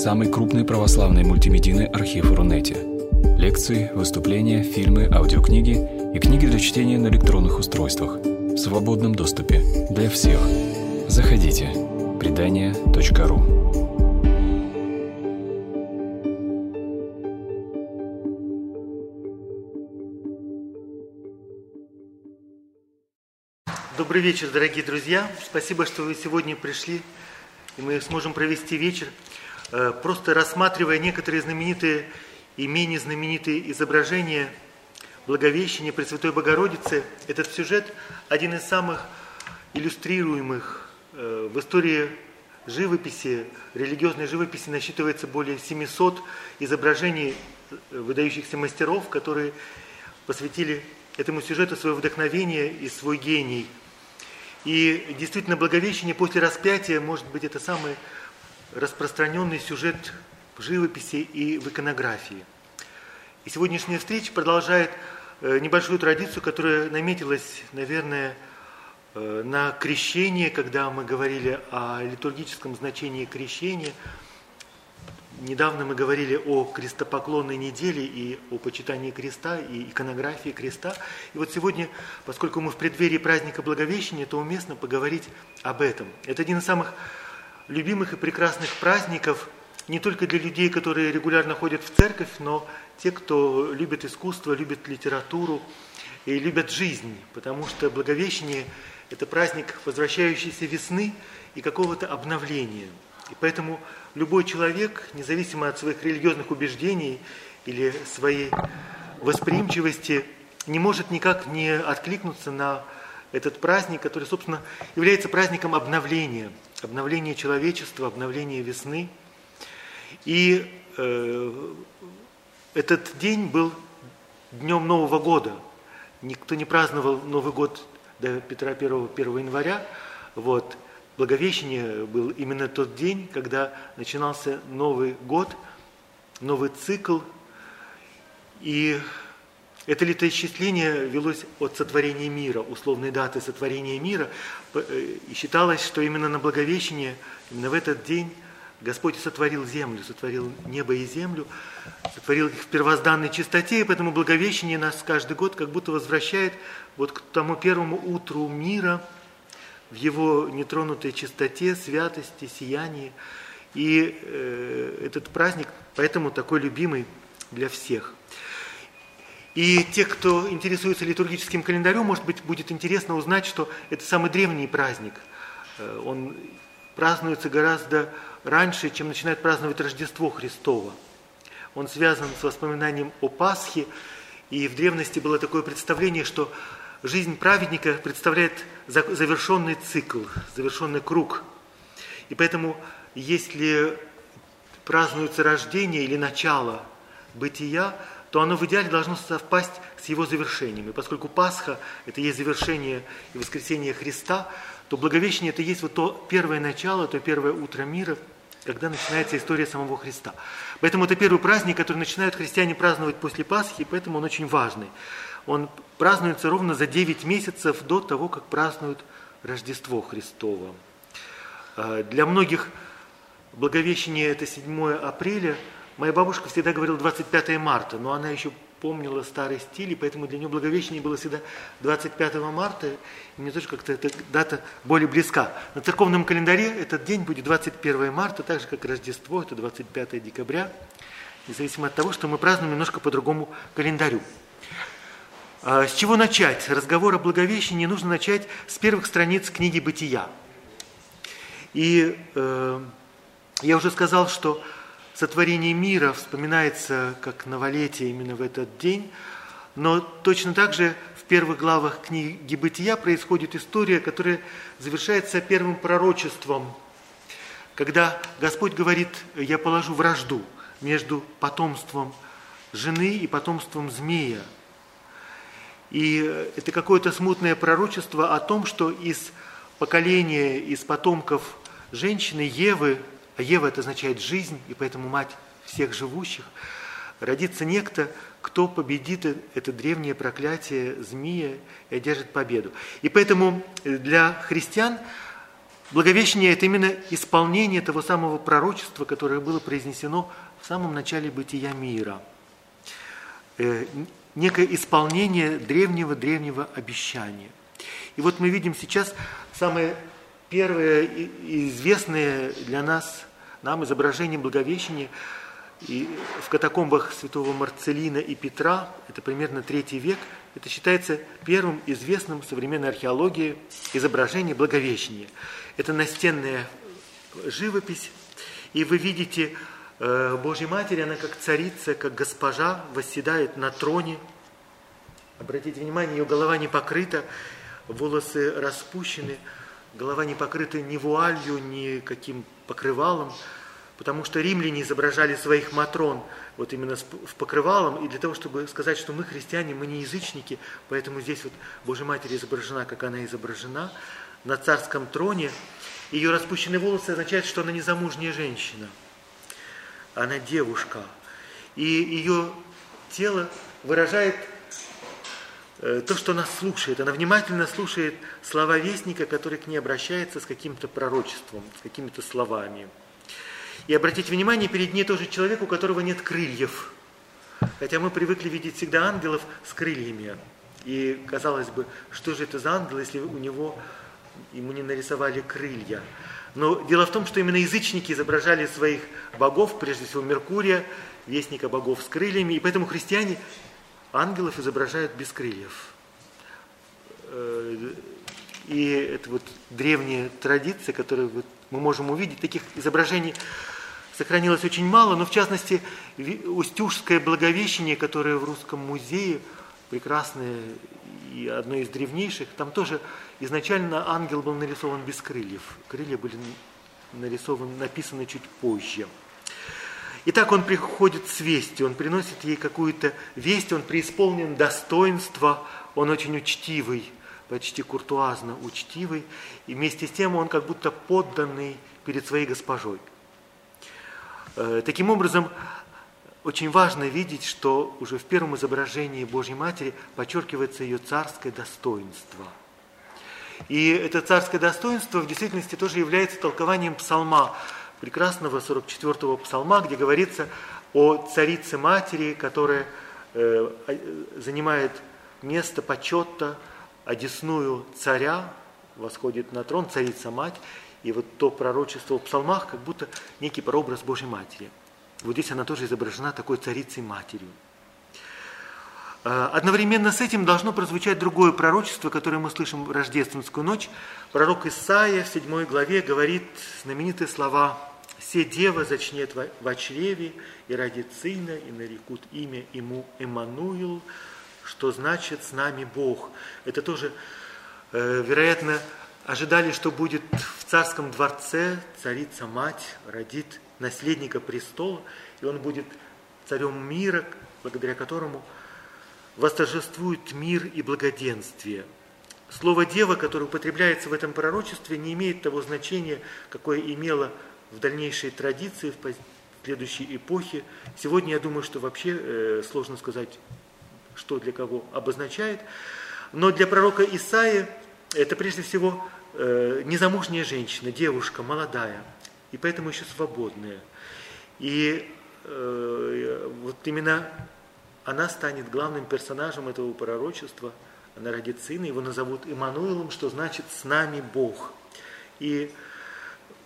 самый крупный православный мультимедийный архив Рунете. Лекции, выступления, фильмы, аудиокниги и книги для чтения на электронных устройствах в свободном доступе для всех. Заходите. Предания.ру Добрый вечер, дорогие друзья. Спасибо, что вы сегодня пришли, и мы сможем провести вечер, просто рассматривая некоторые знаменитые и менее знаменитые изображения Благовещения Пресвятой Богородицы. Этот сюжет один из самых иллюстрируемых э, в истории живописи, религиозной живописи насчитывается более 700 изображений э, выдающихся мастеров, которые посвятили этому сюжету свое вдохновение и свой гений – и действительно, Благовещение после распятия, может быть, это самый распространенный сюжет в живописи и в иконографии. И сегодняшняя встреча продолжает э, небольшую традицию, которая наметилась, наверное, э, на крещение, когда мы говорили о литургическом значении крещения – Недавно мы говорили о крестопоклонной неделе и о почитании креста и иконографии креста. И вот сегодня, поскольку мы в преддверии праздника Благовещения, то уместно поговорить об этом. Это один из самых любимых и прекрасных праздников не только для людей, которые регулярно ходят в церковь, но те, кто любит искусство, любит литературу и любят жизнь, потому что Благовещение – это праздник возвращающейся весны и какого-то обновления. И поэтому любой человек, независимо от своих религиозных убеждений или своей восприимчивости, не может никак не откликнуться на этот праздник, который, собственно, является праздником обновления, обновления человечества, обновления весны. И э, этот день был днем Нового года. Никто не праздновал Новый год до Петра 1, 1 января. Вот. Благовещение был именно тот день, когда начинался Новый год, новый цикл. И это летоисчисление велось от сотворения мира, условной даты сотворения мира. Э, и считалось, что именно на Благовещение, именно в этот день Господь сотворил землю, сотворил небо и землю, сотворил их в первозданной чистоте, и поэтому Благовещение нас каждый год как будто возвращает вот к тому первому утру мира – в его нетронутой чистоте, святости, сиянии. И э, этот праздник поэтому такой любимый для всех. И те, кто интересуется литургическим календарем, может быть, будет интересно узнать, что это самый древний праздник. Э, он празднуется гораздо раньше, чем начинает праздновать Рождество Христово. Он связан с воспоминанием о Пасхе, и в древности было такое представление, что жизнь праведника представляет завершенный цикл, завершенный круг. И поэтому, если празднуется рождение или начало бытия, то оно в идеале должно совпасть с его завершением. И поскольку Пасха – это есть завершение и воскресение Христа, то Благовещение – это есть вот то первое начало, то первое утро мира, когда начинается история самого Христа. Поэтому это первый праздник, который начинают христиане праздновать после Пасхи, и поэтому он очень важный он празднуется ровно за 9 месяцев до того, как празднуют Рождество Христово. А, для многих Благовещение – это 7 апреля. Моя бабушка всегда говорила 25 марта, но она еще помнила старый стиль, и поэтому для нее Благовещение было всегда 25 марта, и мне тоже как-то эта дата более близка. На церковном календаре этот день будет 21 марта, так же, как Рождество, это 25 декабря, независимо от того, что мы празднуем немножко по другому календарю. А, с чего начать? Разговор о Благовещении нужно начать с первых страниц книги «Бытия». И э, я уже сказал, что сотворение мира вспоминается как новолетие именно в этот день, но точно так же в первых главах книги «Бытия» происходит история, которая завершается первым пророчеством, когда Господь говорит, я положу вражду между потомством жены и потомством змея – и это какое-то смутное пророчество о том, что из поколения, из потомков женщины Евы, Ева это означает жизнь, и поэтому мать всех живущих, родится некто, кто победит это древнее проклятие змея и одержит победу. И поэтому для христиан Благовещение – это именно исполнение того самого пророчества, которое было произнесено в самом начале бытия мира. Э, некое исполнение древнего-древнего обещания. И вот мы видим сейчас самое первое и известное для нас, нам изображение Благовещения. И в катакомбах святого Марцелина и Петра, это примерно третий век, это считается первым известным в современной археологии изображение Благовещения – это настенная живопись, и вы видите э, Божья Матерь, она как царица, как госпожа, восседает на троне. Обратите внимание, ее голова не покрыта, волосы распущены, голова не покрыта ни вуалью, ни каким покрывалом, потому что римляне изображали своих матрон вот именно в покрывалом, и для того, чтобы сказать, что мы христиане, мы не язычники, поэтому здесь вот Божья Матерь изображена, как она изображена, на царском троне. Ее распущенные волосы означают, что она не замужняя женщина, она девушка. И ее тело выражает то, что она слушает. Она внимательно слушает слова вестника, который к ней обращается с каким-то пророчеством, с какими-то словами. И обратите внимание, перед ней тоже человек, у которого нет крыльев. Хотя мы привыкли видеть всегда ангелов с крыльями. И казалось бы, что же это за ангел, если у него ему не нарисовали крылья. Но дело в том, что именно язычники изображали своих богов, прежде всего Меркурия, вестника богов с крыльями, и поэтому христиане ангелов изображают без крыльев. Э, и это вот древняя традиция, которую мы можем увидеть. Таких изображений сохранилось очень мало, но в частности Устюжское благовещение, которое в Русском музее, прекрасное и одно из древнейших, там тоже изначально ангел был нарисован без крыльев. Крылья были нарисованы, написаны чуть позже. Итак, он приходит с вестью, он приносит ей какую-то весть, он преисполнен достоинства, он очень учтивый, почти куртуазно учтивый, и вместе с тем он как будто подданный перед своей госпожой. Э, таким образом, очень важно видеть, что уже в первом изображении Божьей Матери подчеркивается ее царское достоинство. И это царское достоинство в действительности тоже является толкованием псалма, прекрасного 44-го псалма, где говорится о царице матери, которая э, занимает место почета, одесную царя, восходит на трон царица-мать, и вот то пророчество в псалмах, как будто некий прообраз Божьей Матери – вот здесь она тоже изображена такой царицей-матерью. А, одновременно с этим должно прозвучать другое пророчество, которое мы слышим в рождественскую ночь. Пророк Исаия в 7 главе говорит знаменитые слова «Се дева зачнет в чреве, и родит сына, и нарекут имя ему Эммануил», что значит «с нами Бог». Это тоже, э, вероятно, ожидали, что будет в царском дворце царица-мать родит наследника престола, и он будет царем мира, благодаря которому восторжествует мир и благоденствие. Слово «дева», которое употребляется в этом пророчестве, не имеет того значения, какое имело в дальнейшей традиции, в следующей эпохе. Сегодня я думаю, что вообще э, сложно сказать, что для кого обозначает. Но для пророка Исаия это прежде всего э, незамужняя женщина, девушка, молодая – и поэтому еще свободная. И э, вот именно она станет главным персонажем этого пророчества. Она родит сына, его назовут Имануилом, что значит «с нами Бог». И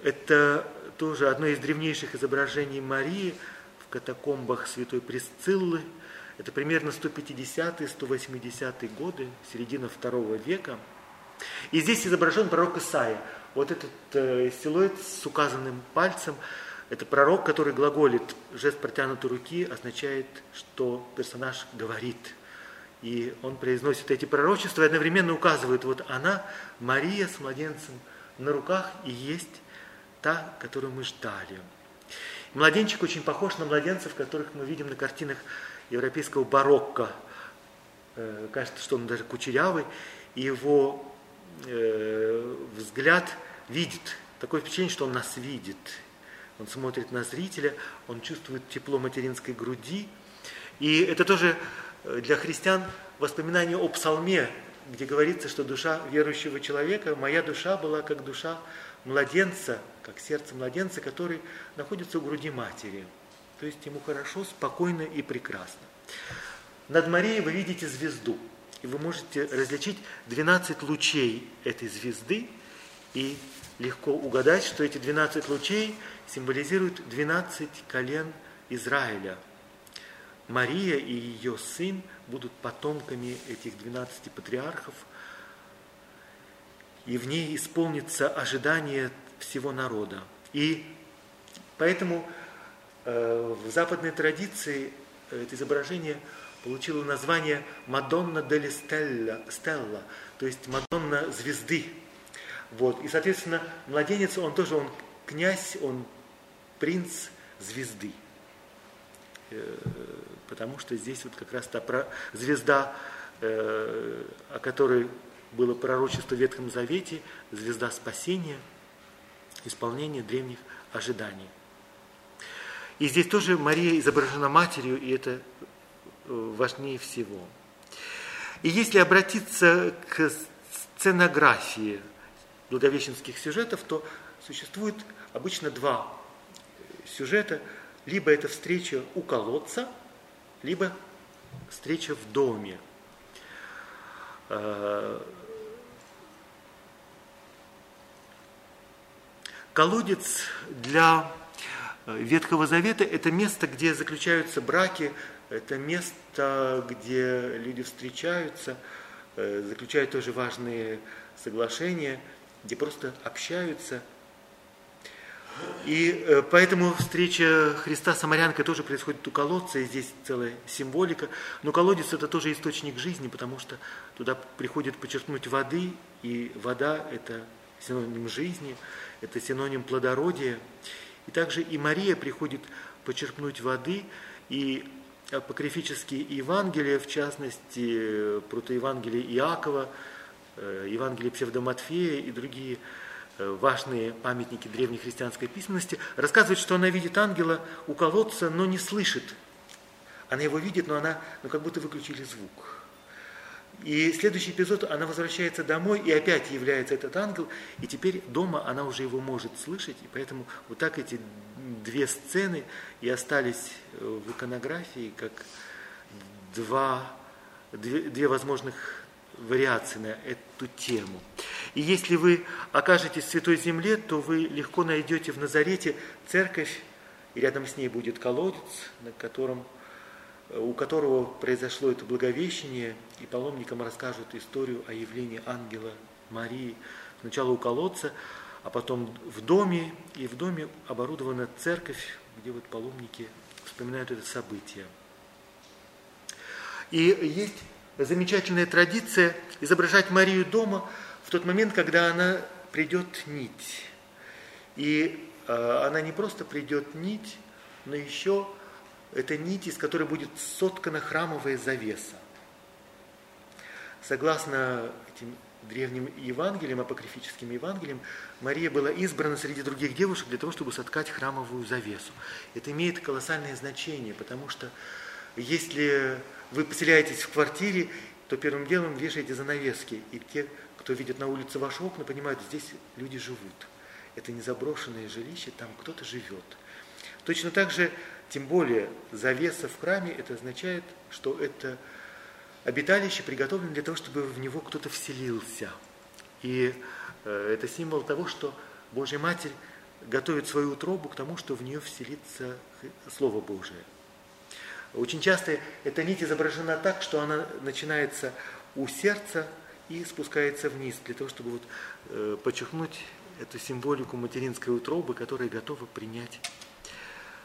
это тоже одно из древнейших изображений Марии в катакомбах святой Пресциллы. Это примерно 150-180 годы, середина второго века. И здесь изображен пророк Исаия. Вот этот э, силуэт с указанным пальцем, это пророк, который глаголит. Жест протянутой руки означает, что персонаж говорит. И он произносит эти пророчества и одновременно указывает, вот она, Мария с младенцем на руках и есть та, которую мы ждали. Младенчик очень похож на младенцев, которых мы видим на картинах европейского барокко. Э, кажется, что он даже кучерявый, и его э, взгляд видит. Такое впечатление, что он нас видит. Он смотрит на зрителя, он чувствует тепло материнской груди. И это тоже э, для христиан воспоминание о псалме, где говорится, что душа верующего человека, моя душа была как душа младенца, как сердце младенца, который находится у груди матери. То есть ему хорошо, спокойно и прекрасно. Над Марией вы видите звезду, и вы можете различить 12 лучей этой звезды, и легко угадать, что эти 12 лучей символизируют 12 колен Израиля. Мария и ее сын будут потомками этих 12 патриархов, и в ней исполнится ожидание всего народа. И поэтому э, в западной традиции это изображение получило название Мадонна дели Стелла, то есть Мадонна звезды. Вот. И, соответственно, младенец, он тоже, он князь, он принц звезды. Э, потому что здесь вот как раз та звезда, э, о которой было пророчество в Ветхом Завете, звезда спасения, исполнения древних ожиданий. И здесь тоже Мария изображена матерью, и это э, важнее всего. И если обратиться к сценографии благовещенских сюжетов, то существует обычно два сюжета. Либо это встреча у колодца, либо встреча в доме. Колодец для э, Ветхого Завета – это место, где заключаются браки, это место, где люди встречаются, э, заключают тоже важные соглашения, где просто общаются – и э, поэтому встреча Христа с Самарянкой тоже происходит у колодца, и здесь целая символика. Но колодец это тоже источник жизни, потому что туда приходит подчеркнуть воды, и вода это синоним жизни, это синоним плодородия. И также и Мария приходит почерпнуть воды, и апокрифические Евангелия, в частности, протоевангелие Иакова, э, Евангелие Псевдоматфея и другие Э, важные памятники древней христианской письменности, рассказывает, что она видит ангела у колодца, но не слышит. Она его видит, но она, ну как будто выключили звук. И следующий эпизод, она возвращается домой, и опять является этот ангел, и теперь дома она уже его может слышать, и поэтому вот так эти две сцены и остались э, в иконографии как два, две, две возможных вариации на эту тему. И если вы окажетесь в Святой Земле, то вы легко найдете в Назарете церковь, и рядом с ней будет колодец, на котором, у которого произошло это благовещение, и паломникам расскажут историю о явлении ангела Марии. Сначала у колодца, а потом в доме, и в доме оборудована церковь, где вот паломники вспоминают это событие. И есть замечательная традиция изображать Марию дома в тот момент, когда она придет нить. И э, она не просто придет нить, но еще это нить, из которой будет соткана храмовая завеса. Согласно этим древним Евангелиям, апокрифическим Евангелиям, Мария была избрана среди других девушек для того, чтобы соткать храмовую завесу. Это имеет колоссальное значение, потому что если вы поселяетесь в квартире, то первым делом вешаете занавески. И те, кто видит на улице ваши окна, понимают, здесь люди живут. Это не заброшенное жилище, там кто-то живет. Точно так же, тем более, завеса в храме, это означает, что это обиталище приготовлено для того, чтобы в него кто-то вселился. И э, это символ того, что Божья Матерь готовит свою утробу к тому, что в нее вселится Слово Божие. Очень часто эта нить изображена так, что она начинается у сердца и спускается вниз, для того, чтобы вот, э, подчеркнуть эту символику материнской утробы, которая готова принять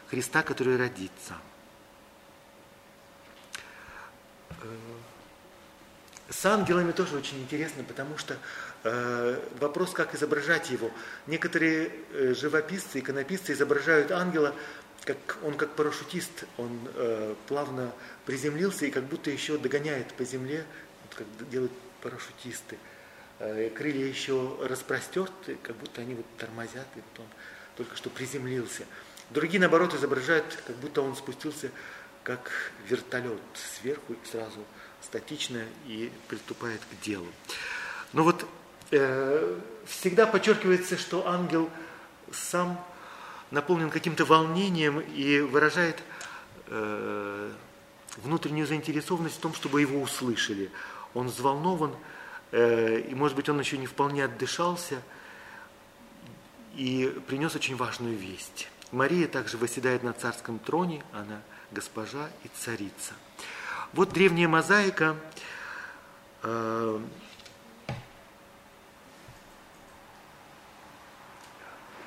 Христа, который родится. С ангелами тоже очень интересно, потому что э, вопрос, как изображать его. Некоторые э, живописцы, иконописцы изображают ангела как, он как парашютист, он э, плавно приземлился и как будто еще догоняет по земле, вот как делают парашютисты. Э, крылья еще распростерты, как будто они вот тормозят, и вот он только что приземлился. Другие, наоборот, изображают, как будто он спустился как вертолет сверху и сразу статично и приступает к делу. Но вот э, всегда подчеркивается, что ангел сам наполнен каким-то волнением и выражает э, внутреннюю заинтересованность в том, чтобы его услышали. Он взволнован, э, и, может быть, он еще не вполне отдышался, и принес очень важную весть. Мария также восседает на царском троне, она госпожа и царица. Вот древняя мозаика э,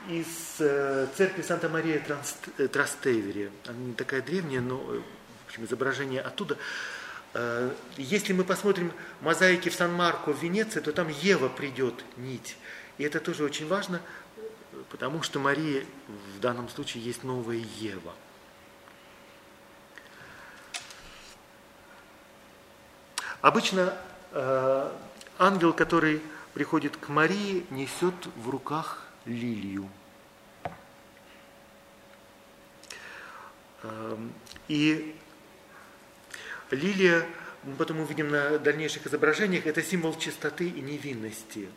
из э, церкви Санта-Мария э, Трастевери. Она не такая древняя, но в общем, изображение оттуда. Если мы посмотрим мозаики в Сан-Марко в Венеции, то там Ева придет нить. И это тоже очень важно, потому что Мария в данном случае есть новая Ева. Обычно э, ангел, который приходит к Марии, несет в руках лилию. Э, и лилия, мы потом увидим на дальнейших изображениях, это символ чистоты и невинности.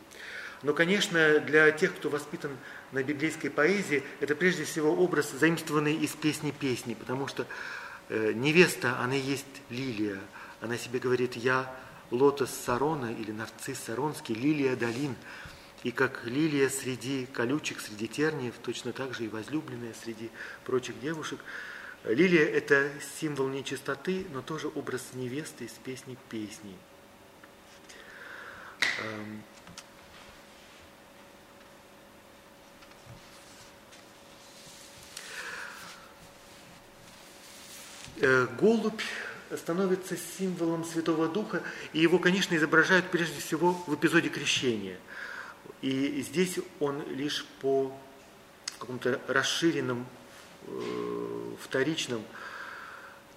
Но, конечно, для тех, кто воспитан на библейской поэзии, это прежде всего образ, заимствованный из песни песни, потому что э, невеста, она есть лилия – она себе говорит, я лотос Сарона или нарцисс Саронский, лилия долин. И как лилия среди колючек, среди терниев, точно так же и возлюбленная среди прочих девушек. Лилия – это символ нечистоты, но тоже образ невесты из песни песни. Эм. Э, голубь становится символом Святого Духа, и его, конечно, изображают прежде всего в эпизоде крещения. И здесь он лишь по какому-то расширенном, э, вторичном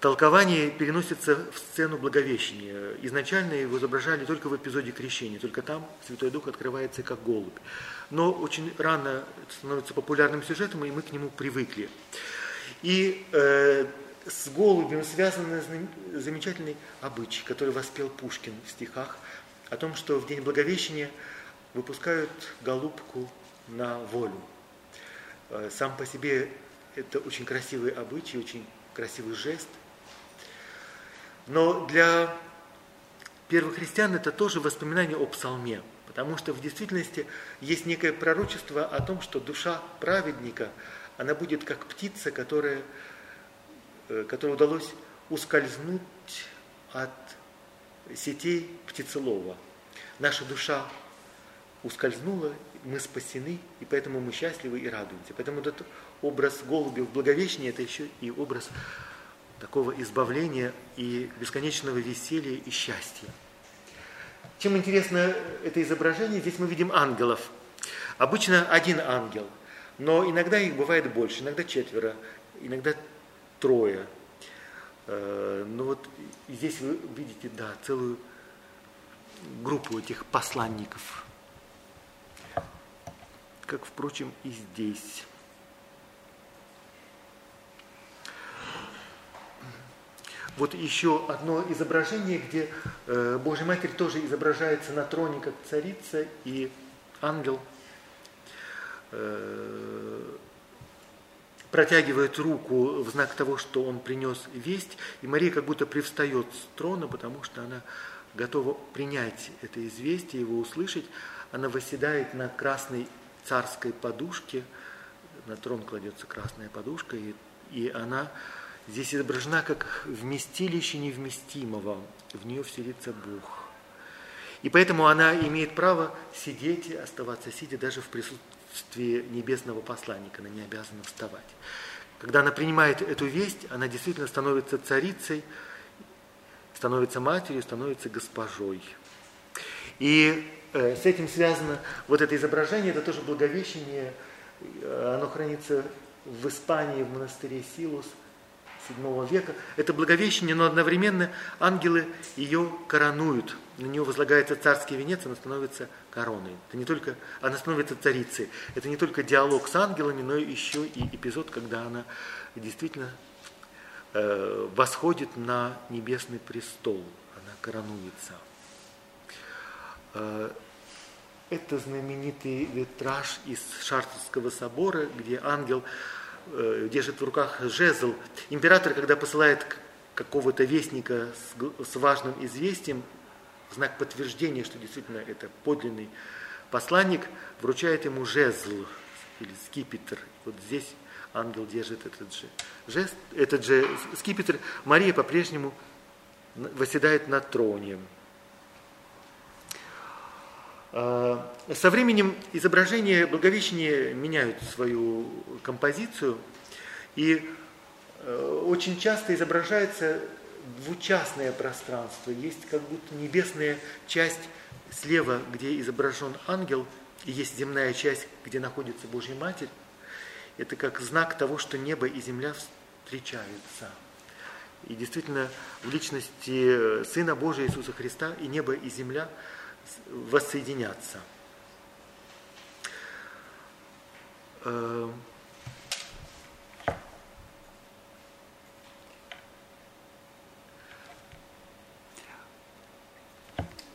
толковании переносится в сцену Благовещения. Изначально его изображали только в эпизоде крещения, только там Святой Дух открывается как голубь. Но очень рано становится популярным сюжетом, и мы к нему привыкли. И э, с голубем связан замечательный обычай, который воспел Пушкин в стихах, о том, что в день Благовещения выпускают голубку на волю. Э, сам по себе это очень красивый обычай, очень красивый жест. Но для первых христиан это тоже воспоминание о псалме, потому что в действительности есть некое пророчество о том, что душа праведника, она будет как птица, которая которой удалось ускользнуть от сетей птицелова. Наша душа ускользнула, мы спасены, и поэтому мы счастливы и радуемся. Поэтому этот образ голубя в Благовещении – это еще и образ такого избавления и бесконечного веселья и счастья. Чем интересно это изображение, здесь мы видим ангелов. Обычно один ангел, но иногда их бывает больше, иногда четверо, иногда трое. Э, ну вот здесь вы видите, да, целую группу этих посланников. Как, впрочем, и здесь. Вот еще одно изображение, где э, Божья Матерь тоже изображается на троне как царица, и ангел э, протягивает руку в знак того, что он принес весть, и Мария как будто привстает с трона, потому что она готова принять это известие, его услышать. Она восседает на красной царской подушке, на трон кладется красная подушка, и, и она здесь изображена как вместилище невместимого, в нее вселится Бог. И поэтому она имеет право сидеть, оставаться сидя даже в присутствии присутствии небесного посланника, она не обязана вставать. Когда она принимает эту весть, она действительно становится царицей, становится матерью, становится госпожой. И э, с этим связано вот это изображение, это тоже благовещение, э, оно хранится в Испании, в монастыре Силус – VII века. Это благовещение, но одновременно ангелы ее коронуют. На нее возлагается царский венец, она становится короной. Это не только, она становится царицей. Это не только диалог с ангелами, но еще и эпизод, когда она действительно э, восходит на небесный престол. Она коронуется. Э, это знаменитый витраж из Шартерского собора, где ангел э, держит в руках жезл. Император, когда посылает какого-то вестника с, важным известием, знак подтверждения, что действительно это подлинный посланник, вручает ему жезл или скипетр. Вот здесь ангел держит этот же жест, этот же скипетр. Мария по-прежнему восседает на троне. А, со временем изображения Благовещения меняют свою композицию, и э, очень часто изображается двучастное пространство. Есть как будто небесная часть слева, где изображен ангел, и есть земная часть, где находится Божья Матерь. Это как знак того, что небо и земля встречаются. И действительно, в личности Сына Божия Иисуса Христа и небо, и земля – воссоединятся.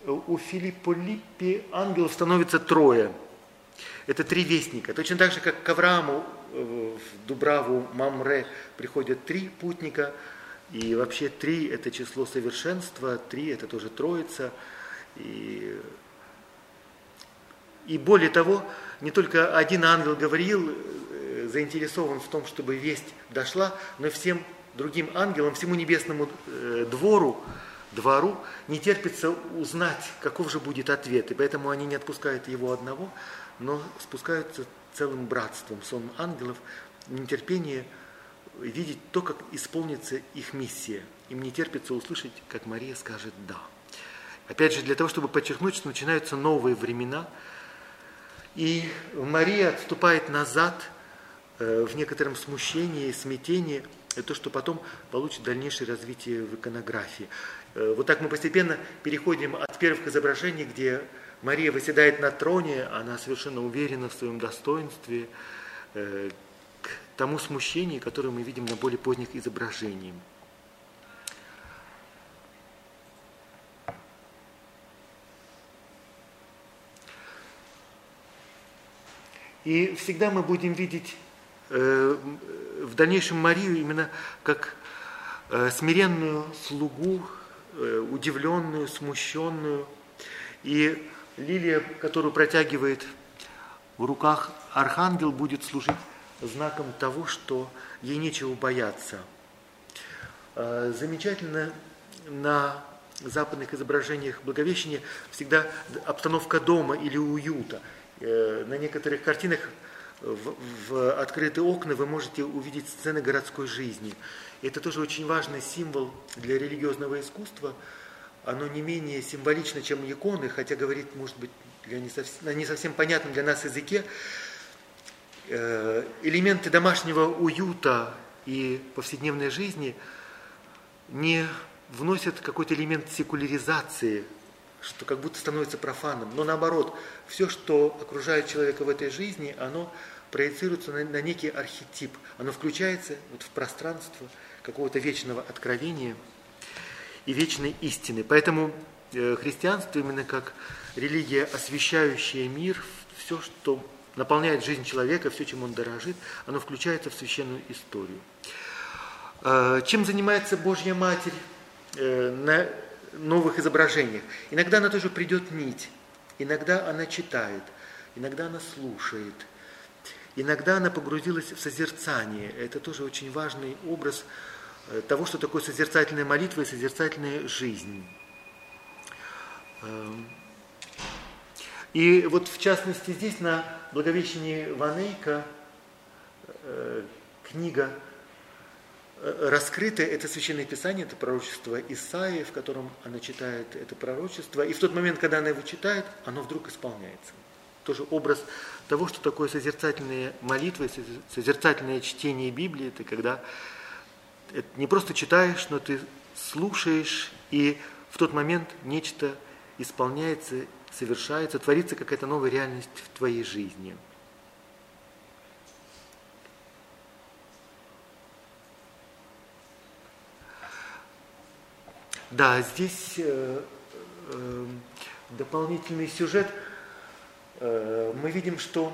У Филиппа Липпи ангелов становится трое. Это три вестника. Точно так же, как к Аврааму э, в Дубраву Мамре приходят три путника, и вообще три – это число совершенства, три – это тоже троица – и, и более того, не только один ангел говорил, э, заинтересован в том, чтобы весть дошла, но всем другим ангелам, всему небесному э, двору, двору не терпится узнать, каков же будет ответ. И поэтому они не отпускают его одного, но спускаются целым братством, сон ангелов, нетерпение видеть то, как исполнится их миссия. Им не терпится услышать, как Мария скажет «да». Опять же, для того, чтобы подчеркнуть, что начинаются новые времена. И Мария отступает назад э, в некотором смущении, смятении, то, что потом получит дальнейшее развитие в иконографии. Э, вот так мы постепенно переходим от первых изображений, где Мария выседает на троне, она совершенно уверена в своем достоинстве, э, к тому смущению, которое мы видим на более поздних изображениях. И всегда мы будем видеть э, в дальнейшем Марию именно как э, смиренную слугу, удивленную, смущенную. И лилия, которую протягивает в руках архангел, будет служить знаком того, что ей нечего бояться. Э, замечательно на западных изображениях Благовещения всегда обстановка дома или уюта – Э, на некоторых картинах в, в открытые окна вы можете увидеть сцены городской жизни. Это тоже очень важный символ для религиозного искусства. Оно не менее символично, чем иконы, хотя говорит, может быть, для не совсем, на не совсем понятном для нас языке. Э, элементы домашнего уюта и повседневной жизни не вносят какой-то элемент секуляризации что как будто становится профаном. Но наоборот, все, что окружает человека в этой жизни, оно проецируется на, на некий архетип. Оно включается вот в пространство какого-то вечного откровения и вечной истины. Поэтому э, христианство именно как религия, освещающая мир, все, что наполняет жизнь человека, все, чем он дорожит, оно включается в священную историю. Э, чем занимается Божья Матерь? Э, на новых изображениях. Иногда она тоже придет нить, иногда она читает, иногда она слушает, иногда она погрузилась в созерцание. Это тоже очень важный образ э, того, что такое созерцательная молитва и созерцательная жизнь. Эм. И вот в частности здесь на Благовещении Ванейка э, книга раскрыто это священное писание, это пророчество Исаии, в котором она читает это пророчество, и в тот момент, когда она его читает, оно вдруг исполняется. Тоже образ того, что такое созерцательные молитвы, созерцательное чтение Библии, это когда это не просто читаешь, но ты слушаешь, и в тот момент нечто исполняется, совершается, творится какая-то новая реальность в твоей жизни. Да, здесь э, э, дополнительный сюжет. Э, мы видим, что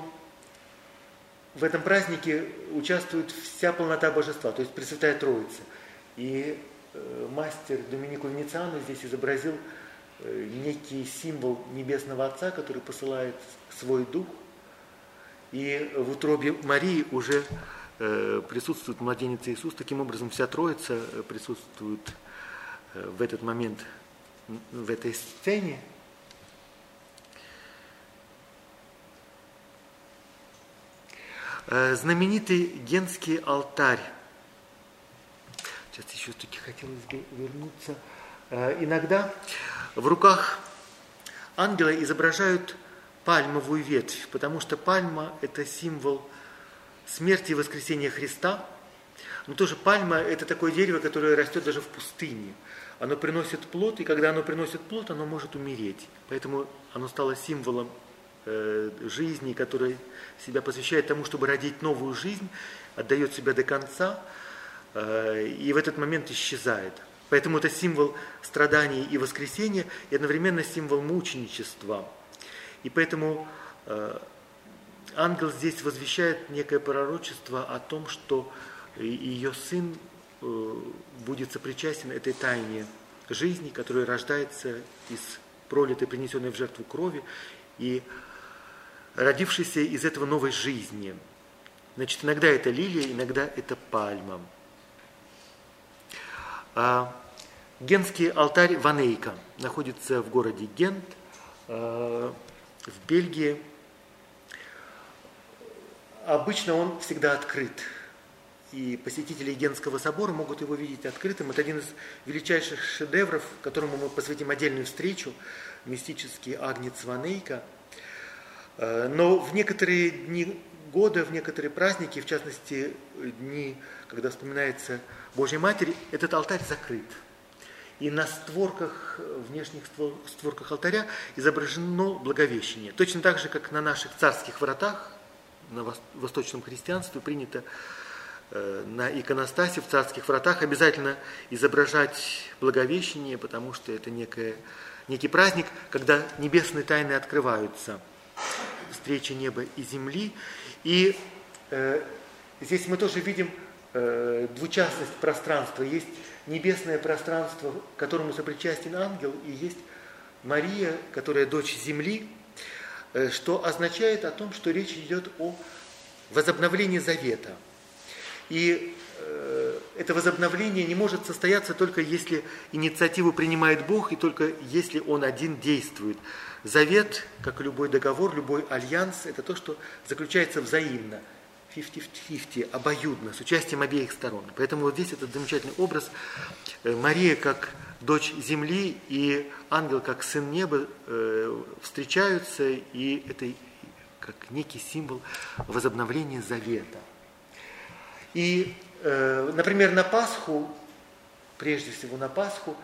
в этом празднике участвует вся полнота божества, то есть Пресвятая Троица. И э, мастер Доминико Венециано здесь изобразил э, некий символ Небесного Отца, который посылает свой дух. И в утробе Марии уже э, присутствует младенец Иисус. Таким образом, вся Троица присутствует в этот момент в этой сцене. Э, знаменитый Генский алтарь. Сейчас еще таки хотелось бы вернуться. Э, иногда в руках ангела изображают пальмовую ветвь, потому что пальма – это символ смерти и воскресения Христа. Но тоже пальма – это такое дерево, которое растет даже в пустыне. Оно приносит плод, и когда оно приносит плод, оно может умереть. Поэтому оно стало символом Э, жизни, который себя посвящает тому, чтобы родить новую жизнь, отдает себя до конца э, и в этот момент исчезает. Поэтому это символ страданий и воскресения, и одновременно символ мученичества. И поэтому э, ангел здесь возвещает некое пророчество о том, что ее сын будет сопричастен этой тайне жизни, которая рождается из пролитой, принесенной в жертву крови, и родившейся из этого новой жизни. Значит, иногда это лилия, иногда это пальма. А, Генский алтарь Ванейка находится в городе Гент, а, в Бельгии. Обычно он всегда открыт, и посетители Генского собора могут его видеть открытым. Это один из величайших шедевров, которому мы посвятим отдельную встречу, мистический агнец Ванейка – Э, но в некоторые дни года, в некоторые праздники, в частности, дни, когда вспоминается Божья Матерь, этот алтарь закрыт. И на створках, внешних створках алтаря изображено Благовещение. Точно так же, как на наших царских вратах, на восточном христианстве принято на иконостасе в царских вратах обязательно изображать Благовещение, потому что это некое, некий праздник, когда небесные тайны открываются – встречи неба и земли. И э, здесь мы тоже видим э, двучастность пространства. Есть небесное пространство, которому сопричастен ангел, и есть Мария, которая дочь земли, э, что означает о том, что речь идет о возобновлении завета. И э, это возобновление не может состояться только если инициативу принимает Бог и только если Он один действует. Завет, как и любой договор, любой альянс, это то, что заключается взаимно, 50-50, обоюдно, с участием обеих сторон. Поэтому вот здесь этот замечательный образ э, Мария как дочь земли и ангел как сын неба э, встречаются, и это как некий символ возобновления завета. И, э, например, на Пасху, прежде всего на Пасху,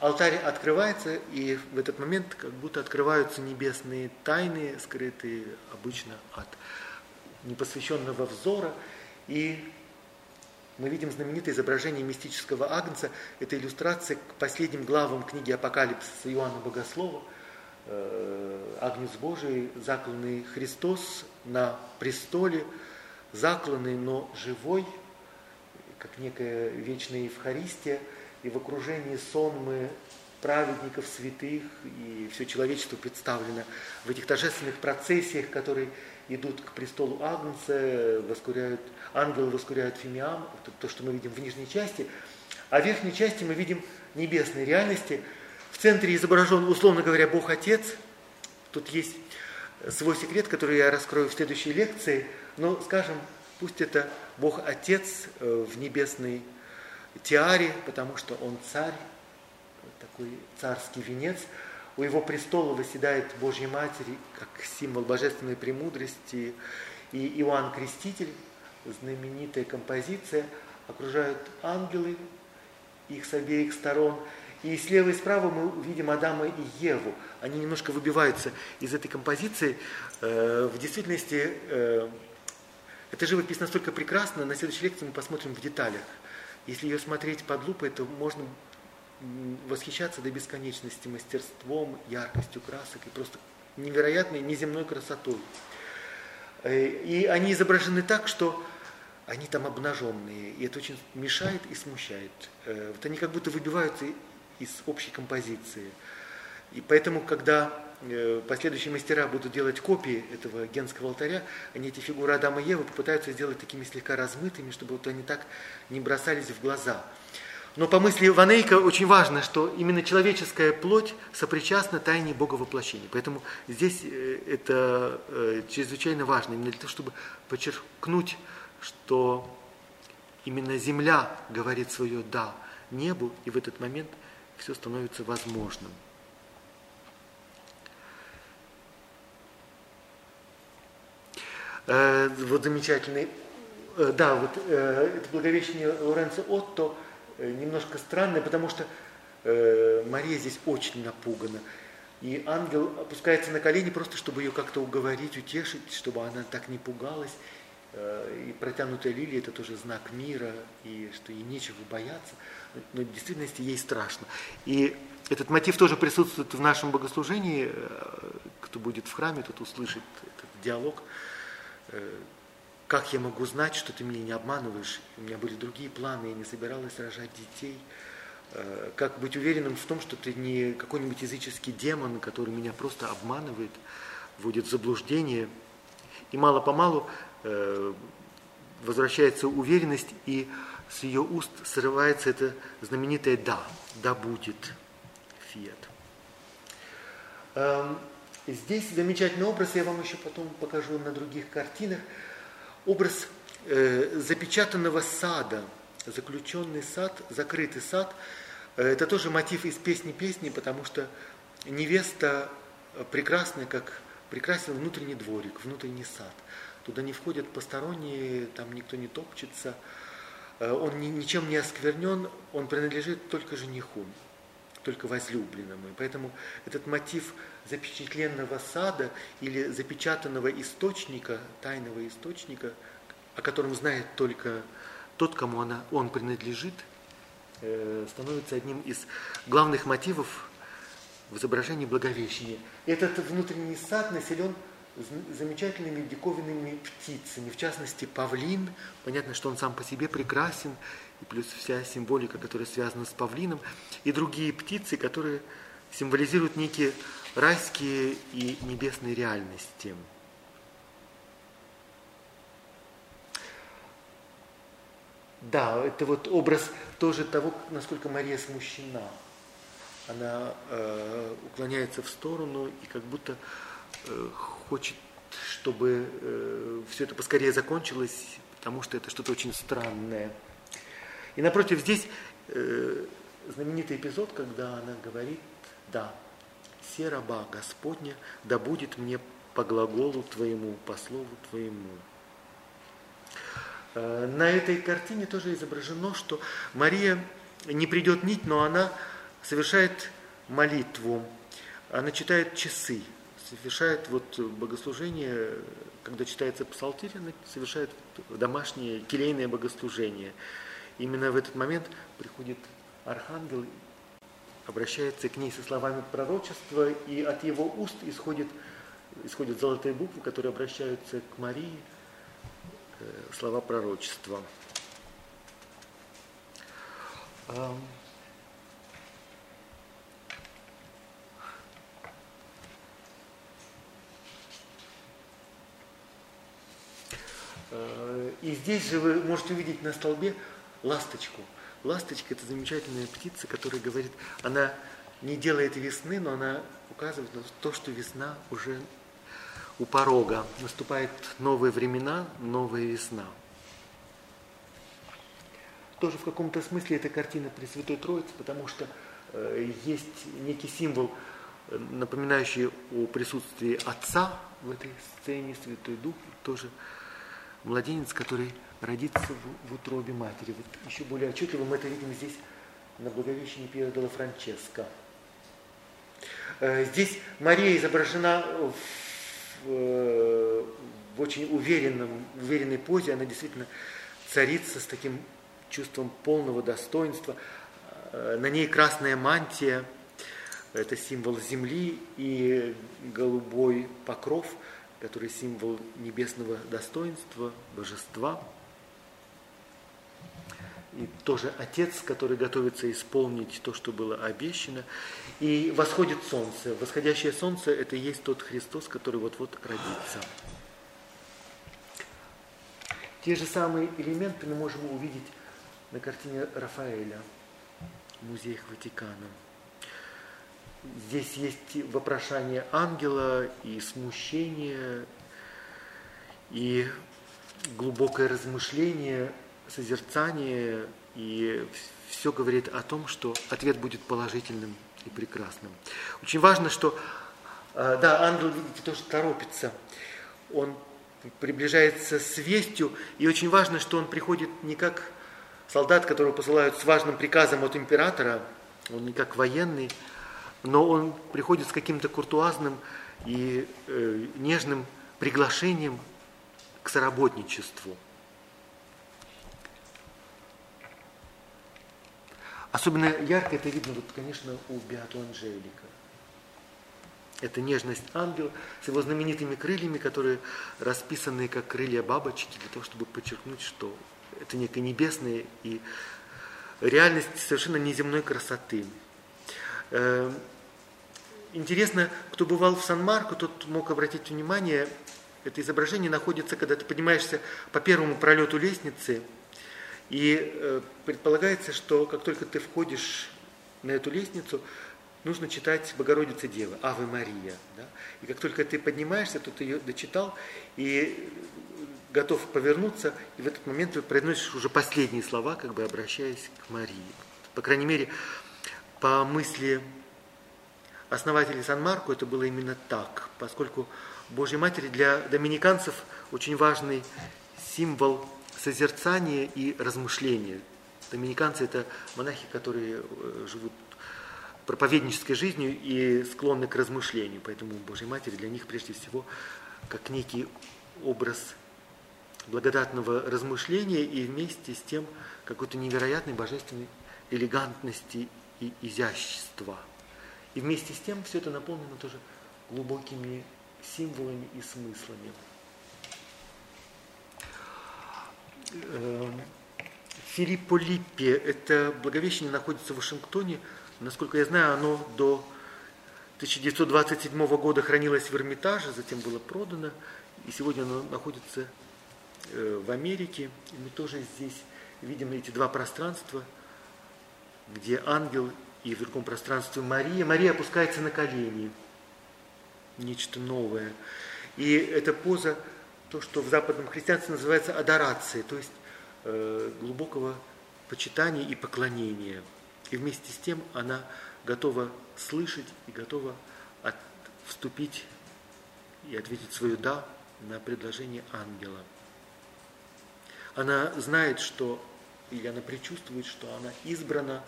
алтарь открывается, и в этот момент как будто открываются небесные тайны, скрытые обычно от непосвященного взора. И мы видим знаменитое изображение мистического агнца. Это иллюстрация к последним главам книги Апокалипсиса Иоанна Богослова. Э, Агнец Божий, закланный Христос на престоле, закланный, но живой, как некая вечная Евхаристия – и в окружении сонмы праведников, святых, и все человечество представлено в этих торжественных процессиях, которые идут к престолу Агнца, воскуряют, ангелы воскуряют фимиам, это то, что мы видим в нижней части, а в верхней части мы видим небесные реальности. В центре изображен, условно говоря, Бог Отец. Тут есть свой секрет, который я раскрою в следующей лекции, но, скажем, пусть это Бог Отец э, в небесной тиаре, потому что он царь, такой царский венец. У его престола восседает Божья Матерь, как символ божественной премудрости. И Иоанн Креститель, знаменитая композиция, окружают ангелы, их с обеих сторон. И слева и справа мы видим Адама и Еву. Они немножко выбиваются из этой композиции. Э, в действительности э, эта живопись настолько прекрасна, на следующей лекции мы посмотрим в деталях. Если ее смотреть под лупой, то можно восхищаться до бесконечности мастерством, яркостью красок и просто невероятной неземной красотой. Э, и они изображены так, что они там обнаженные, и это очень мешает и смущает. Э, вот они как будто выбиваются из общей композиции. И поэтому, когда последующие мастера будут делать копии этого генского алтаря, они эти фигуры Адама и Евы попытаются сделать такими слегка размытыми, чтобы вот они так не бросались в глаза. Но по мысли Ванейка очень важно, что именно человеческая плоть сопричастна тайне Бога воплощения. Поэтому здесь э, это э, чрезвычайно важно, именно для того, чтобы подчеркнуть, что именно земля говорит свое «да» небу, и в этот момент все становится возможным. Э, вот замечательный, да, вот это благовещение Лоренцо Отто – Э, немножко странное, потому что э, Мария здесь очень напугана. И ангел опускается на колени просто, чтобы ее как-то уговорить, утешить, чтобы она так не пугалась. Э, и протянутая лилия – это тоже знак мира, и что ей нечего бояться. Но в действительности ей страшно. И этот мотив тоже присутствует в нашем богослужении. Э, кто будет в храме, тот услышит этот диалог как я могу знать, что ты меня не обманываешь? У меня были другие планы, я не собиралась рожать детей. Э, как быть уверенным в том, что ты не какой-нибудь языческий демон, который меня просто обманывает, вводит в заблуждение. И мало-помалу э, возвращается уверенность, и с ее уст срывается это знаменитое «да», «да будет», «фиат». Здесь замечательный образ, я вам еще потом покажу на других картинах – образ э, запечатанного сада, заключенный сад, закрытый сад, э, это тоже мотив из песни песни, потому что невеста прекрасная, как прекрасен внутренний дворик, внутренний сад. Туда не входят посторонние, там никто не топчется, э, он ни, ничем не осквернен, он принадлежит только жениху, только возлюбленному. И поэтому этот мотив запечатленного сада или запечатанного источника, тайного источника, о котором знает только тот, кому она, он принадлежит, э, становится одним из главных мотивов в изображении Благовещения. Этот внутренний сад населен замечательными диковинными птицами, в частности павлин. Понятно, что он сам по себе прекрасен, и плюс вся символика, которая связана с павлином, и другие птицы, которые символизируют некие райские и небесные реальности. Да, это вот образ тоже того, насколько Мария смущена. Она э, уклоняется в сторону и как будто хочет, чтобы э, все это поскорее закончилось, потому что это что-то очень странное. И напротив, здесь э, знаменитый эпизод, когда она говорит, да, все раба Господня, да будет мне по глаголу Твоему, по слову Твоему. Э, на этой картине тоже изображено, что Мария не придет нить, но она совершает молитву, она читает часы, совершает вот богослужение, когда читается псалтирь, она совершает домашнее келейное богослужение. Именно в этот момент приходит архангел обращается к ней со словами пророчества, и от его уст исходит, исходят золотые буквы, которые обращаются к Марии, э, слова пророчества. И здесь же вы можете увидеть на столбе ласточку – Ласточка – это замечательная птица, которая говорит, она не делает весны, но она указывает на то, что весна уже у порога. Наступают новые времена, новая весна. Тоже в каком-то смысле эта картина Пресвятой Троицы, потому что э, есть некий символ, э, напоминающий о присутствии Отца в этой сцене, Святой Дух, тоже младенец, который родиться в, в утробе матери. Вот еще более отчетливо мы это видим здесь на Благовещении Пьера Делла Франческо. Э, здесь Мария изображена в, э, в очень уверенном, уверенной позе. Она действительно царица с таким чувством полного достоинства. на ней красная мантия, это символ земли, и голубой покров, который символ небесного достоинства, божества. И тоже отец, который готовится исполнить то, что было обещано. И восходит солнце. Восходящее солнце – это и есть тот Христос, который вот-вот родится. Те же самые элементы мы можем увидеть на картине Рафаэля в музеях Ватикана. Здесь есть вопрошание ангела и смущение, и глубокое размышление, созерцание, и все говорит о том, что ответ будет положительным и прекрасным. Очень важно, что, э, да, ангел, видите, тоже торопится. Он приближается с вестью, и очень важно, что он приходит не как солдат, которого посылают с важным приказом от императора, он не как военный, но он приходит с каким-то куртуазным и э, нежным приглашением к соработничеству. Особенно ярко это видно, вот, конечно, у Беату Анжелика. Это нежность ангела с его знаменитыми крыльями, которые расписаны как крылья бабочки, для того, чтобы подчеркнуть, что это некая небесная и реальность совершенно неземной красоты. Интересно, кто бывал в Сан-Марко, тот мог обратить внимание, это изображение находится, когда ты поднимаешься по первому пролету лестницы, и э, предполагается, что как только ты входишь на эту лестницу, нужно читать Богородица Дева, Аве Мария. Да? И как только ты поднимаешься, то ты ее дочитал и готов повернуться, и в этот момент ты произносишь уже последние слова, как бы обращаясь к Марии. По крайней мере, по мысли основателей Сан-Марко это было именно так, поскольку Божья Матери для доминиканцев очень важный символ созерцания и размышления. Доминиканцы – это монахи, которые э, живут проповеднической жизнью и склонны к размышлению. Поэтому Божья Матерь для них прежде всего как некий образ благодатного размышления и вместе с тем какой-то невероятной божественной элегантности и изящества. И вместе с тем все это наполнено тоже глубокими символами и смыслами. Эм, Филиппо Липпи, это Благовещение находится в Вашингтоне. Насколько я знаю, оно до 1927 года хранилось в Эрмитаже, затем было продано, и сегодня оно находится э, в Америке. И мы тоже здесь видим эти два пространства, где ангел и в другом пространстве Мария. Мария опускается на колени. Нечто новое. И эта поза то, что в западном христианстве называется адорацией, то есть э, глубокого почитания и поклонения. И вместе с тем она готова слышать и готова от, вступить и ответить свое «да» на предложение ангела. Она знает, что, или она предчувствует, что она избрана,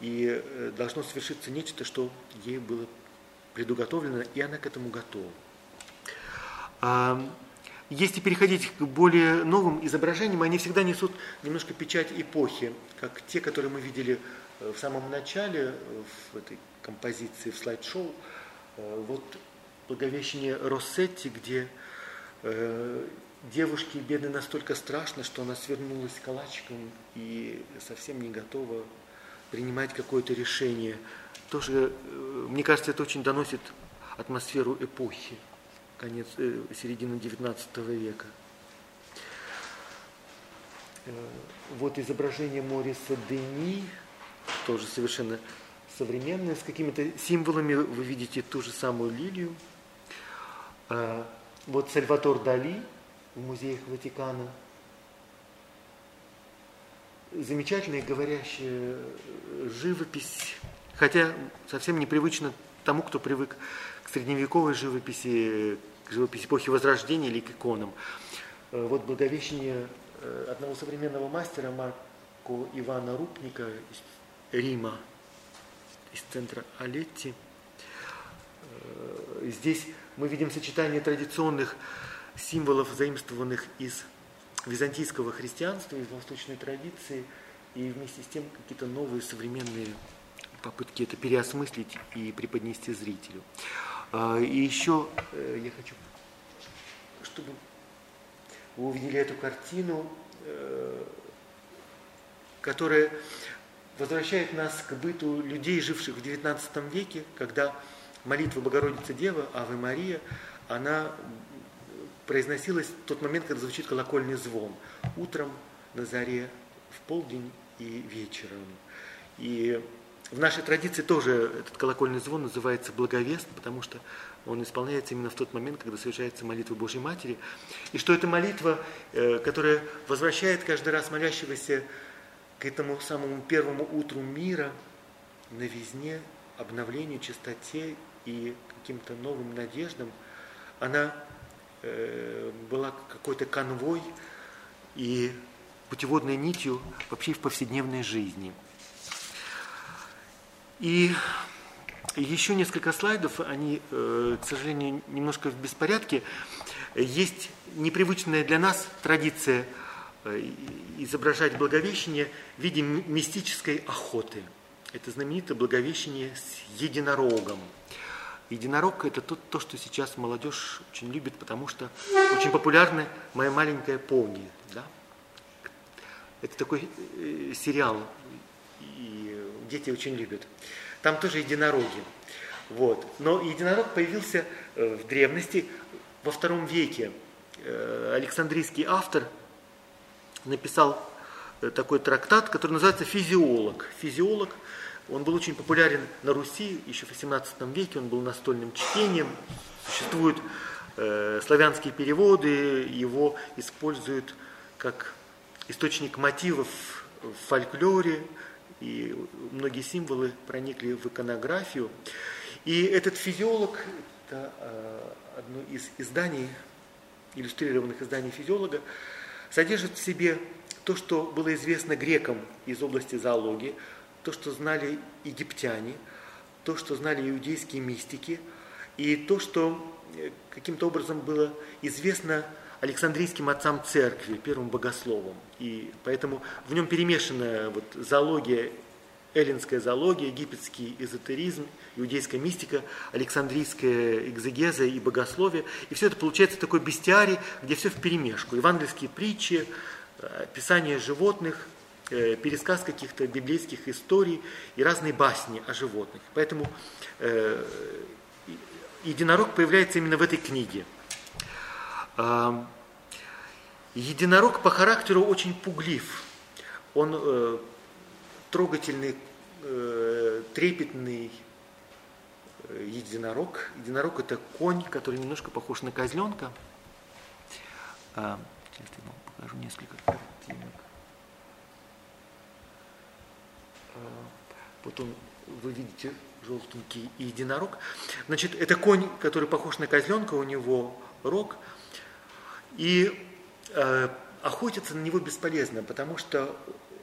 и э, должно свершиться нечто, что ей было предуготовлено, и она к этому готова. Если переходить к более новым изображениям, они всегда несут немножко печать эпохи, как те, которые мы видели э, в самом начале, в этой композиции, в слайд-шоу. Э, вот Благовещение Россетти, где э, девушке бедной настолько страшно, что она свернулась калачиком и совсем не готова принимать какое-то решение. Тоже, мне кажется, это очень доносит атмосферу эпохи конец, э, середины XIX века. Э, вот изображение Мориса Дени, тоже совершенно современное, с какими-то символами. Вы видите ту же самую лилию. Э, вот Сальватор Дали в музеях Ватикана. Замечательная говорящая живопись, хотя совсем непривычно тому, кто привык к средневековой живописи, к живописи эпохи Возрождения или к иконам. Э, вот благовещение э, одного современного мастера Марко Ивана Рупника из Рима, из центра Алетти. Э, здесь мы видим сочетание традиционных символов, заимствованных из византийского христианства, из восточной традиции, и вместе с тем какие-то новые современные попытки это переосмыслить и преподнести зрителю. А, и еще э, я хочу, чтобы вы увидели эту картину, э, которая возвращает нас к быту людей, живших в XIX веке, когда молитва Богородицы Дева, Аве Мария, она произносилась в тот момент, когда звучит колокольный звон. Утром, на заре, в полдень и вечером. И в нашей традиции тоже этот колокольный звон называется благовест, потому что он исполняется именно в тот момент, когда совершается молитва Божьей Матери. И что это молитва, э, которая возвращает каждый раз молящегося к этому самому первому утру мира, новизне, обновлению, чистоте и каким-то новым надеждам, она была какой-то конвой и путеводной нитью вообще в повседневной жизни. И еще несколько слайдов, они, э, к сожалению, немножко в беспорядке. Есть непривычная для нас традиция э, изображать Благовещение в виде мистической охоты. Это знаменитое Благовещение с единорогом. Единорог – это то, то, что сейчас молодежь очень любит, потому что очень популярна «Моя маленькая пони». Да? Это такой э, сериал, и дети очень любят. Там тоже единороги. Вот. Но единорог появился э, в древности во втором веке. Э, Александрийский автор написал такой трактат, который называется «Физиолог». Физиолог – он был очень популярен на Руси еще в XVIII веке, он был настольным чтением. Существуют э, славянские переводы, его используют как источник мотивов в фольклоре, и многие символы проникли в иконографию. И этот физиолог, это э, одно из изданий, иллюстрированных изданий физиолога, содержит в себе то, что было известно грекам из области зоологии – то, что знали египтяне, то, что знали иудейские мистики, и то, что э, каким-то образом было известно Александрийским отцам церкви, первым богословом. И поэтому в нем перемешана вот зоология, эллинская зоология, египетский эзотеризм, иудейская мистика, александрийская экзегеза и богословие. И все это получается такой бестиарий, где все в перемешку. Евангельские притчи, э, описание животных, Э, пересказ каких-то библейских историй и разные басни о животных. Поэтому э, единорог появляется именно в этой книге. Э, единорог по характеру очень пуглив. Он э, трогательный, э, трепетный э, единорог. Единорог это конь, который немножко похож на козленка. Э, сейчас я вам покажу несколько картинок. Вот он, вы видите, желтенький единорог. Значит, это конь, который похож на козленка, у него рог. И э, охотиться на него бесполезно, потому что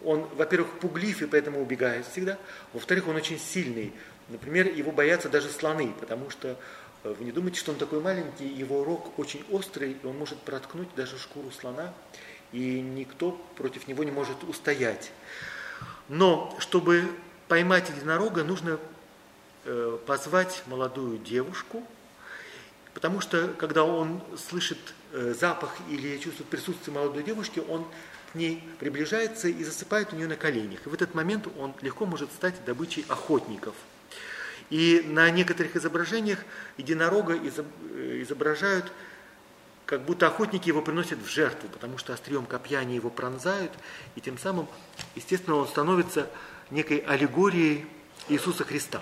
он, во-первых, пуглив и поэтому убегает всегда. Во-вторых, он очень сильный. Например, его боятся даже слоны, потому что э, вы не думайте, что он такой маленький, его рог очень острый, и он может проткнуть даже шкуру слона, и никто против него не может устоять. Но чтобы поймать единорога, нужно э, позвать молодую девушку, потому что когда он слышит э, запах или чувствует присутствие молодой девушки, он к ней приближается и засыпает у нее на коленях. И в этот момент он легко может стать добычей охотников. И на некоторых изображениях единорога э, изображают как будто охотники его приносят в жертву, потому что острием копья они его пронзают, и тем самым, естественно, он становится некой аллегорией Иисуса Христа.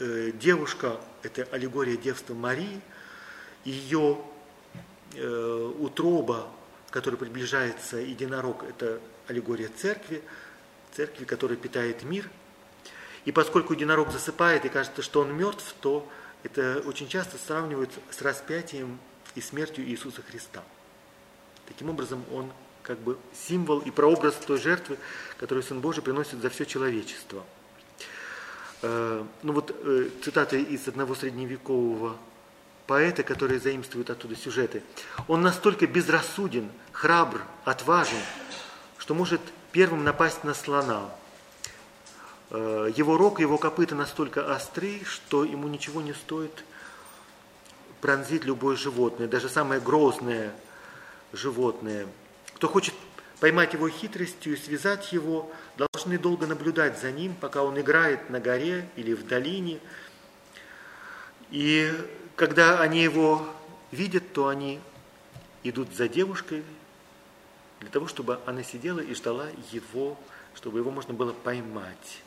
Э, девушка – это аллегория девства Марии, ее э, утроба, которой приближается единорог, это аллегория церкви, церкви, которая питает мир. И поскольку единорог засыпает и кажется, что он мертв, то это очень часто сравнивают с распятием и смертью Иисуса Христа. Таким образом, он как бы символ и прообраз той жертвы, которую Сын Божий приносит за все человечество. Э, ну вот э, цитата из одного средневекового поэта, который заимствует оттуда сюжеты. Он настолько безрассуден, храбр, отважен, что может первым напасть на слона. Э, его рог, его копыта настолько остры, что ему ничего не стоит пронзить любое животное, даже самое грозное животное. Кто хочет поймать его хитростью и связать его, должны долго наблюдать за ним, пока он играет на горе или в долине. И когда они его видят, то они идут за девушкой для того, чтобы она сидела и ждала его, чтобы его можно было поймать.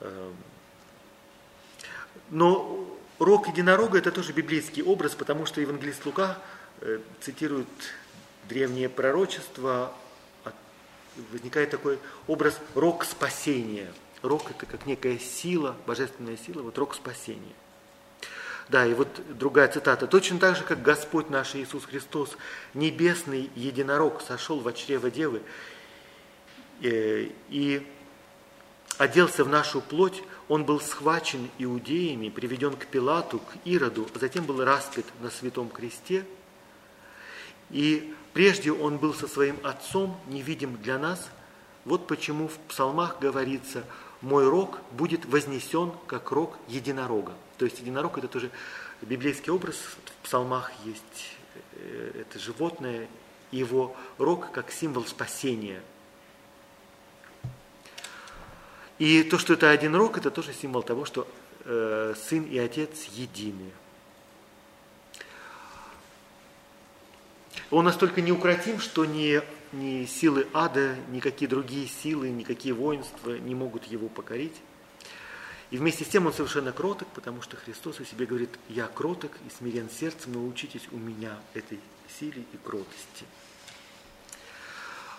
Эм. Но рог единорога – это тоже библейский образ, потому что евангелист Лука э, цитирует древнее пророчество, возникает такой образ рог спасения. Рог – это как некая сила, божественная сила, вот рог спасения. Да, и вот другая цитата. «Точно так же, как Господь наш Иисус Христос, небесный единорог, сошел в чрево Девы э, и оделся в нашу плоть, он был схвачен иудеями, приведен к Пилату, к Ироду, а затем был распят на святом кресте. И прежде он был со своим отцом невидим для нас. Вот почему в псалмах говорится, мой рог будет вознесен, как рог единорога. То есть единорог это тоже библейский образ, в псалмах есть э, это животное, его рог как символ спасения – и то, что это один рог, это тоже символ того, что э, сын и отец едины. Он настолько неукротим, что ни, ни силы ада, никакие другие силы, никакие воинства не могут его покорить. И вместе с тем он совершенно кроток, потому что Христос о себе говорит, я кроток и смирен сердцем, научитесь у меня этой силе и кротости.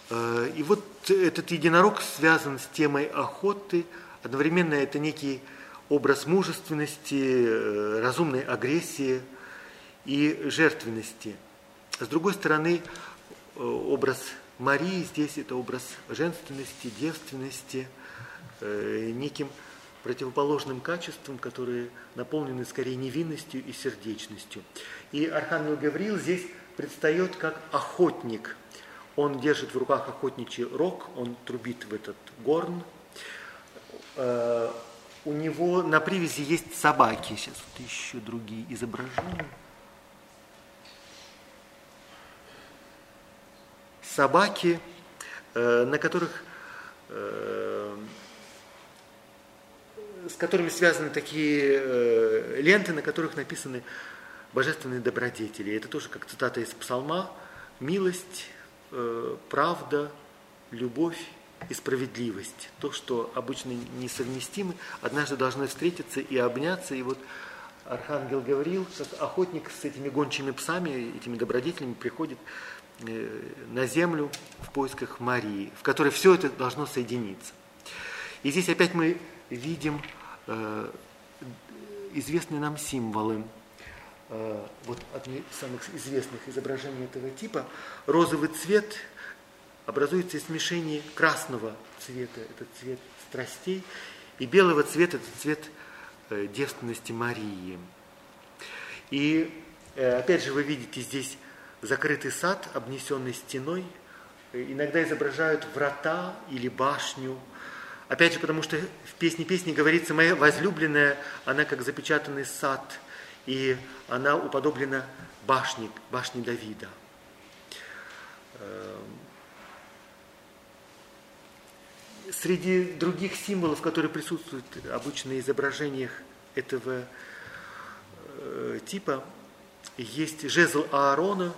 Э, и вот этот единорог связан с темой охоты. Одновременно это некий образ мужественности, э, разумной агрессии и жертвенности. С другой стороны, э, образ Марии здесь это образ женственности, девственности, неким противоположным качеством, которые наполнены скорее невинностью и сердечностью. И Архангел Гавриил здесь предстает как охотник – он держит в руках охотничий рог, он трубит в этот горн. Э, у него на привязи есть собаки. Сейчас вот еще другие изображения. Собаки, э, на которых э, с которыми связаны такие ленты, на которых написаны божественные добродетели. Это тоже как цитата из псалма. Милость, правда, любовь и справедливость. То, что обычно несовместимы, однажды должны встретиться и обняться. И вот Архангел говорил, как охотник с этими гончими псами, этими добродетелями приходит э, на землю в поисках Марии, в которой все это должно соединиться. И здесь опять мы видим э, известные нам символы Э, вот одно из самых известных изображений этого типа, розовый цвет образуется из смешения красного цвета, это цвет страстей, и белого цвета, это цвет э, девственности Марии. И э, опять же вы видите здесь закрытый сад, обнесенный стеной, иногда изображают врата или башню, Опять же, потому что в песне песни говорится, моя возлюбленная, она как запечатанный сад – и она уподоблена башне, башне Давида. Эм, среди других символов, которые присутствуют обычно в изображениях этого э, типа, есть жезл Аарона,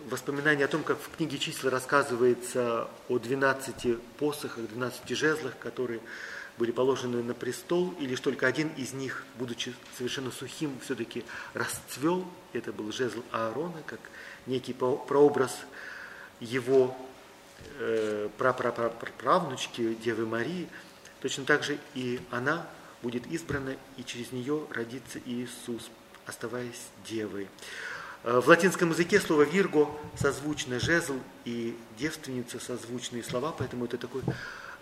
воспоминание о том, как в книге чисел рассказывается о 12 посохах, 12 жезлах, которые были положены на престол, и лишь только один из них, будучи совершенно сухим, все-таки расцвел. Это был жезл Аарона, как некий прообраз его э, Девы Марии. Точно так же и она будет избрана, и через нее родится Иисус, оставаясь девой. Э, в латинском языке слово «вирго» созвучно «жезл» и «девственница» созвучные слова, поэтому это такой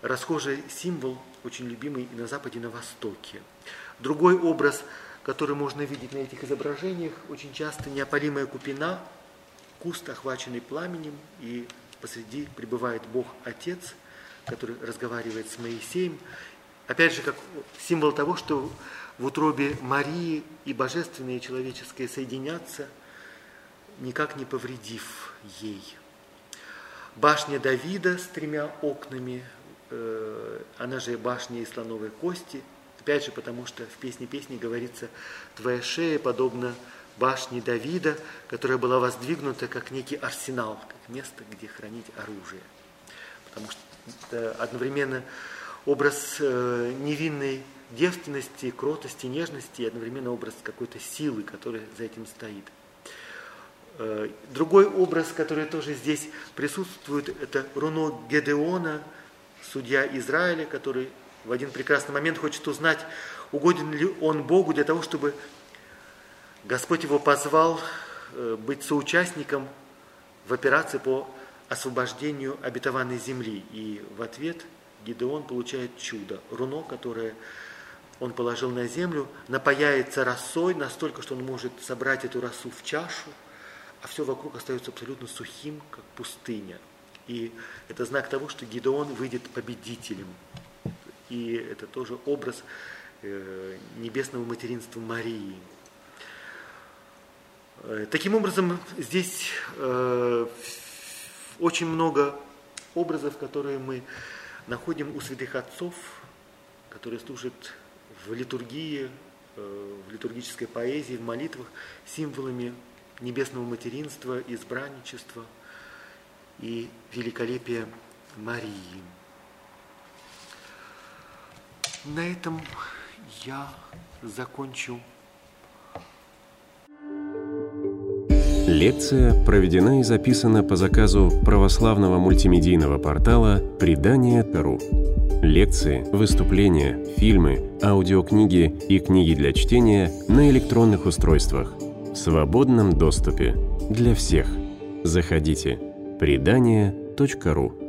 расхожий символ, очень любимый и на Западе, и на Востоке. Другой образ, который можно видеть на этих изображениях, очень часто неопалимая купина, куст, охваченный пламенем, и посреди пребывает Бог Отец, который разговаривает с Моисеем. Опять же, как символ того, что в утробе Марии и божественное и человеческое соединятся, никак не повредив ей. Башня Давида с тремя окнами, она же башня из слоновой кости, опять же, потому что в песне песни говорится «Твоя шея подобна башне Давида, которая была воздвигнута как некий арсенал, как место, где хранить оружие». Потому что одновременно образ э, невинной девственности, кротости, нежности и одновременно образ какой-то силы, которая за этим стоит. Э, другой образ, который тоже здесь присутствует, это руно Гедеона, судья Израиля, который в один прекрасный момент хочет узнать, угоден ли он Богу для того, чтобы Господь его позвал э, быть соучастником в операции по освобождению обетованной земли. И в ответ Гидеон получает чудо. Руно, которое он положил на землю, напаяется росой настолько, что он может собрать эту росу в чашу, а все вокруг остается абсолютно сухим, как пустыня. И это знак того, что Гидеон выйдет победителем. И это тоже образ э, небесного материнства Марии. Э, таким образом, здесь э, очень много образов, которые мы находим у святых отцов, которые служат в литургии, в литургической поэзии, в молитвах символами небесного материнства, избранничества и великолепия Марии. На этом я закончу. Лекция проведена и записана по заказу православного мультимедийного портала «Предание.ру». Лекции, выступления, фильмы, аудиокниги и книги для чтения на электронных устройствах в свободном доступе для всех. Заходите. Предание.ру